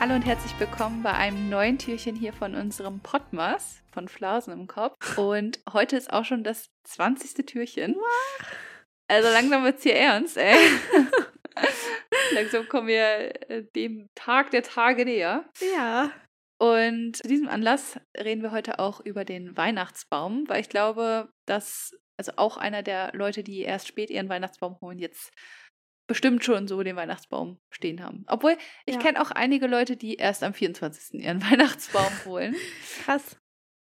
Hallo und herzlich willkommen bei einem neuen Türchen hier von unserem Podmas von Flausen im Kopf. Und heute ist auch schon das 20. Türchen. Also langsam wird es hier ernst, ey. langsam kommen wir äh, dem Tag der Tage näher. Ja. Und zu diesem Anlass reden wir heute auch über den Weihnachtsbaum, weil ich glaube, dass also auch einer der Leute, die erst spät ihren Weihnachtsbaum holen, jetzt bestimmt schon so den Weihnachtsbaum stehen haben. Obwohl, ich Ja. kenne auch einige Leute, die erst am 24. ihren Weihnachtsbaum holen. Krass.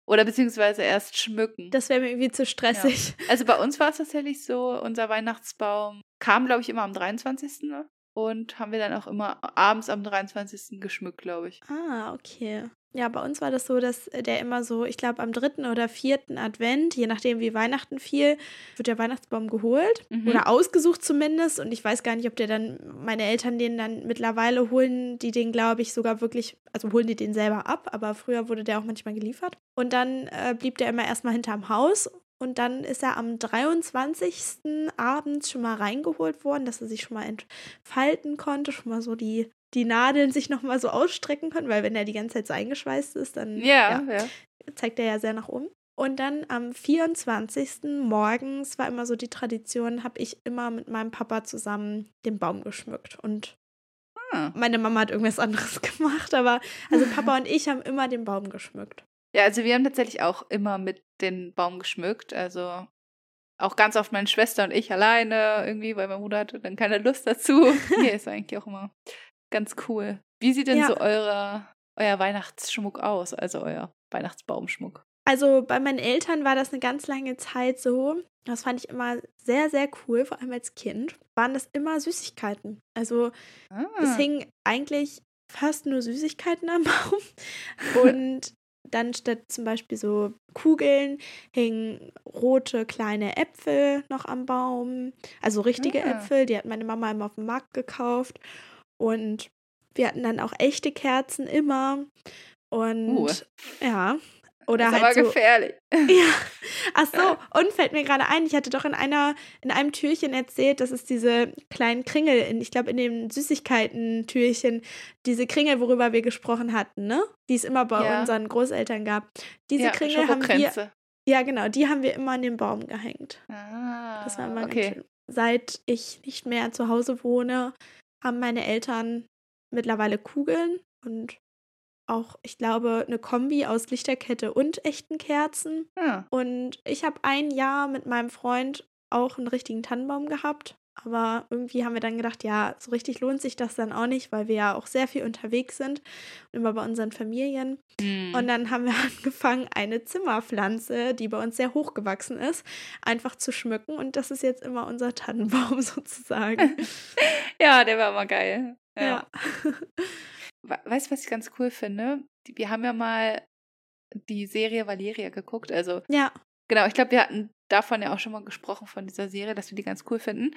Oder beziehungsweise erst schmücken. Das wäre mir irgendwie zu stressig. also bei uns war es tatsächlich so, unser Weihnachtsbaum kam, glaube ich, immer am 23. ne? Und haben wir dann auch immer abends am 23. geschmückt, glaube ich. Ah, okay. Ja, bei uns war das so, dass der immer so, ich glaube, am dritten oder vierten Advent, je nachdem wie Weihnachten fiel, wird der Weihnachtsbaum geholt Mhm. oder ausgesucht zumindest. Und ich weiß gar nicht, ob der dann, meine Eltern den dann mittlerweile holen, die den, glaube ich, sogar wirklich, also holen die den selber ab, aber früher wurde der auch manchmal geliefert. Und dann äh, blieb der immer erstmal hinterm Haus. Und dann ist er am 23. abends schon mal reingeholt worden, dass er sich schon mal entfalten konnte, schon mal so die, die Nadeln sich nochmal so ausstrecken können, weil wenn er die ganze Zeit so eingeschweißt ist, dann Ja, ja. zeigt er ja sehr nach oben. Und dann am 24. morgens war immer so die Tradition, habe ich immer mit meinem Papa zusammen den Baum geschmückt. Und Ah. meine Mama hat irgendwas anderes gemacht, aber also Papa und ich haben immer den Baum geschmückt. Ja, also wir haben tatsächlich auch immer mit den Baum geschmückt. Also auch ganz oft meine Schwester und ich alleine irgendwie, weil mein Bruder hatte dann keine Lust dazu. Hier ist eigentlich auch immer ganz cool. Wie sieht denn Ja. so eure, euer Weihnachtsschmuck aus? Also euer Weihnachtsbaumschmuck? Also bei meinen Eltern war das eine ganz lange Zeit so. Das fand ich immer sehr, sehr cool, vor allem als Kind. Waren das immer Süßigkeiten. Also es Ah, hingen eigentlich fast nur Süßigkeiten am Baum. Und dann statt zum Beispiel so Kugeln hingen rote kleine Äpfel noch am Baum. Also richtige Ah. Äpfel, die hat meine Mama immer auf dem Markt gekauft. Und wir hatten dann auch echte Kerzen immer. Und Uh. ja. Oder ist halt aber so, gefährlich. ja. Ach so, und fällt mir gerade ein, ich hatte doch in einer, in einem Türchen erzählt, dass es diese kleinen Kringel, in, ich glaube in dem Süßigkeiten-Türchen, diese Kringel, worüber wir gesprochen hatten, ne? Die es immer bei Ja. unseren Großeltern gab. Diese ja, Kringel haben wir, ja genau, die haben wir immer an den Baum gehängt. Ah, Das war immer ganz okay. schön. Seit ich nicht mehr zu Hause wohne, haben meine Eltern mittlerweile Kugeln und auch, ich glaube, eine Kombi aus Lichterkette und echten Kerzen. Ja. Und ich habe ein Jahr mit meinem Freund auch einen richtigen Tannenbaum gehabt. Aber irgendwie haben wir dann gedacht, ja, so richtig lohnt sich das dann auch nicht, weil wir ja auch sehr viel unterwegs sind, immer bei unseren Familien. Hm. Und dann haben wir angefangen, eine Zimmerpflanze, die bei uns sehr hoch gewachsen ist, einfach zu schmücken. Und das ist jetzt immer unser Tannenbaum sozusagen. ja, der war immer geil. Ja. ja. We- Weißt du, was ich ganz cool finde? Wir haben ja mal die Serie Valeria geguckt. Also, Ja. Genau, ich glaube, wir hatten davon ja auch schon mal gesprochen, von dieser Serie, dass wir die ganz cool finden.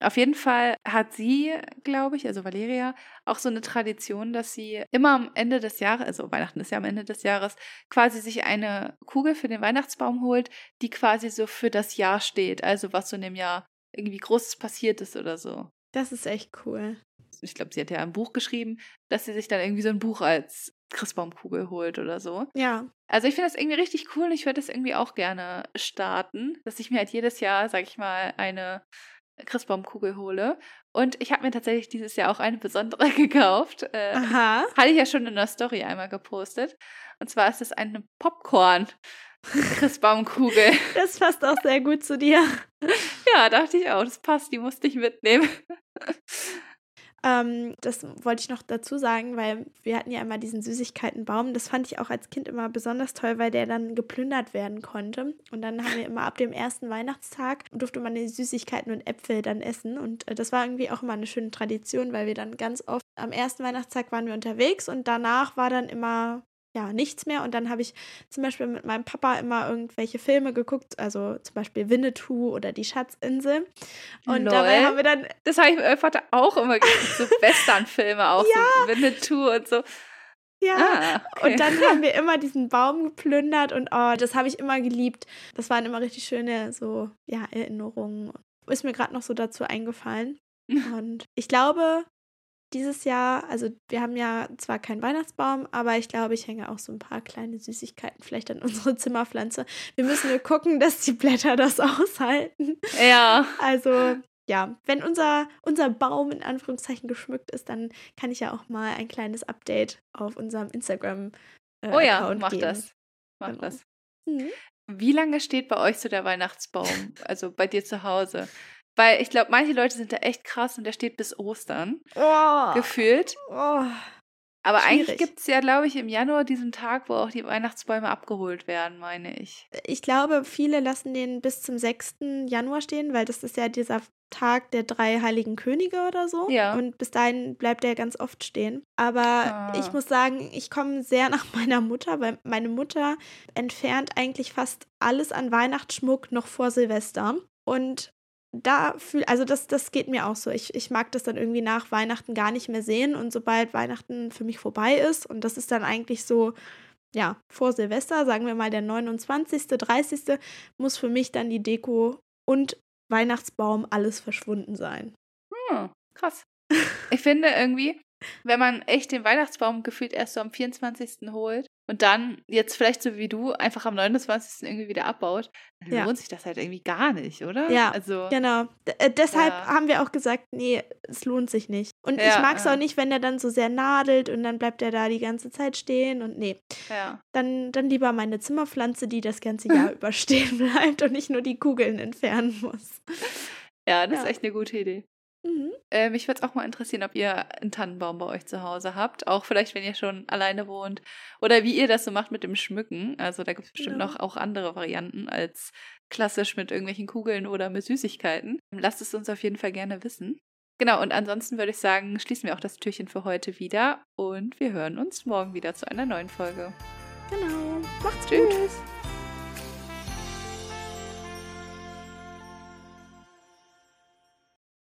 Auf jeden Fall hat sie, glaube ich, also Valeria, auch so eine Tradition, dass sie immer am Ende des Jahres, also Weihnachten ist ja am Ende des Jahres, quasi sich eine Kugel für den Weihnachtsbaum holt, die quasi so für das Jahr steht. Also was so in dem Jahr irgendwie Großes passiert ist oder so Das ist echt cool. ich glaube, sie hat ja ein Buch geschrieben, dass sie sich dann irgendwie so ein Buch als Christbaumkugel holt oder so. Ja. Also ich finde das irgendwie richtig cool und ich würde das irgendwie auch gerne starten, dass ich mir halt jedes Jahr, sag ich mal, eine Christbaumkugel hole. Und ich habe mir tatsächlich dieses Jahr auch eine besondere gekauft. Äh, Aha. hatte ich ja schon in der Story einmal gepostet. Und zwar ist es eine Popcorn-Christbaumkugel. Das passt auch sehr gut zu dir. ja, dachte ich auch, das passt, die musste ich mitnehmen. Ähm, das wollte ich noch dazu sagen, weil wir hatten ja immer diesen Süßigkeitenbaum. Das fand ich auch als Kind immer besonders toll, weil der dann geplündert werden konnte. Und dann haben wir immer ab dem ersten Weihnachtstag durfte man die Süßigkeiten und Äpfel dann essen. Und äh, das war irgendwie auch immer eine schöne Tradition, weil wir dann ganz oft am ersten Weihnachtstag waren wir unterwegs und danach war dann immer ja, nichts mehr. Und dann habe ich zum Beispiel mit meinem Papa immer irgendwelche Filme geguckt, also zum Beispiel Winnetou oder die Schatzinsel. Und Lol. dabei haben wir dann Das habe ich mit meinem Vater auch immer geguckt, so Westernfilme auch, so Winnetou und so. Ja, Ah, okay. und dann haben wir immer diesen Baum geplündert und oh, das habe ich immer geliebt. Das waren immer richtig schöne so, ja, Erinnerungen. Ist mir gerade noch so dazu eingefallen. Und ich glaube, dieses Jahr, also wir haben ja zwar keinen Weihnachtsbaum, aber ich glaube, ich hänge auch so ein paar kleine Süßigkeiten vielleicht an unsere Zimmerpflanze. Wir müssen nur gucken, dass die Blätter das aushalten. Ja. Also ja, wenn unser, unser Baum in Anführungszeichen geschmückt ist, dann kann ich ja auch mal ein kleines Update auf unserem Instagram äh, Oh ja, Account mach geben. das. Mach Genau. das. Mhm. Wie lange steht bei euch so der Weihnachtsbaum? also bei dir zu Hause? Weil ich glaube, manche Leute sind da echt krass und der steht bis Ostern Oh, gefühlt. oh. Aber eigentlich schwierig. gibt es ja, glaube ich, im Januar diesen Tag, wo auch die Weihnachtsbäume abgeholt werden, meine ich. Ich glaube, viele lassen den bis zum 6. Januar stehen, weil das ist ja dieser Tag der drei heiligen Könige oder so. Ja. Und bis dahin bleibt er ganz oft stehen. Aber Ah. ich muss sagen, ich komme sehr nach meiner Mutter, weil meine Mutter entfernt eigentlich fast alles an Weihnachtsschmuck noch vor Silvester. Und da fühl, also das, das geht mir auch so. Ich, ich mag das dann irgendwie nach Weihnachten gar nicht mehr sehen. Und sobald Weihnachten für mich vorbei ist, und das ist dann eigentlich so, ja, vor Silvester, sagen wir mal der 29., 30., muss für mich dann die Deko und Weihnachtsbaum alles verschwunden sein. Hm, krass. Ich finde irgendwie, wenn man echt den Weihnachtsbaum gefühlt erst so am 24. holt und dann jetzt vielleicht so wie du einfach am 29. irgendwie wieder abbaut, dann Ja. lohnt sich das halt irgendwie gar nicht, oder? Ja, Also, Genau. D äh, deshalb Ja. haben wir auch gesagt, nee, es lohnt sich nicht. Und ich Ja, mag es auch nicht, wenn der dann so sehr nadelt und dann bleibt er da die ganze Zeit stehen und nee. Dann, dann lieber meine Zimmerpflanze, die das ganze Jahr überstehen bleibt und nicht nur die Kugeln entfernen muss. Ja, das ist echt eine gute Idee. Mhm. Äh, mich würde es auch mal interessieren, ob ihr einen Tannenbaum bei euch zu Hause habt. Auch vielleicht, wenn ihr schon alleine wohnt. Oder wie ihr das so macht mit dem Schmücken. Also da gibt es bestimmt Genau. noch auch andere Varianten als klassisch mit irgendwelchen Kugeln oder mit Süßigkeiten. Lasst es uns auf jeden Fall gerne wissen. Genau, und ansonsten würde ich sagen, schließen wir auch das Türchen für heute wieder und wir hören uns morgen wieder zu einer neuen Folge. Genau. Macht's Tschüss. gut.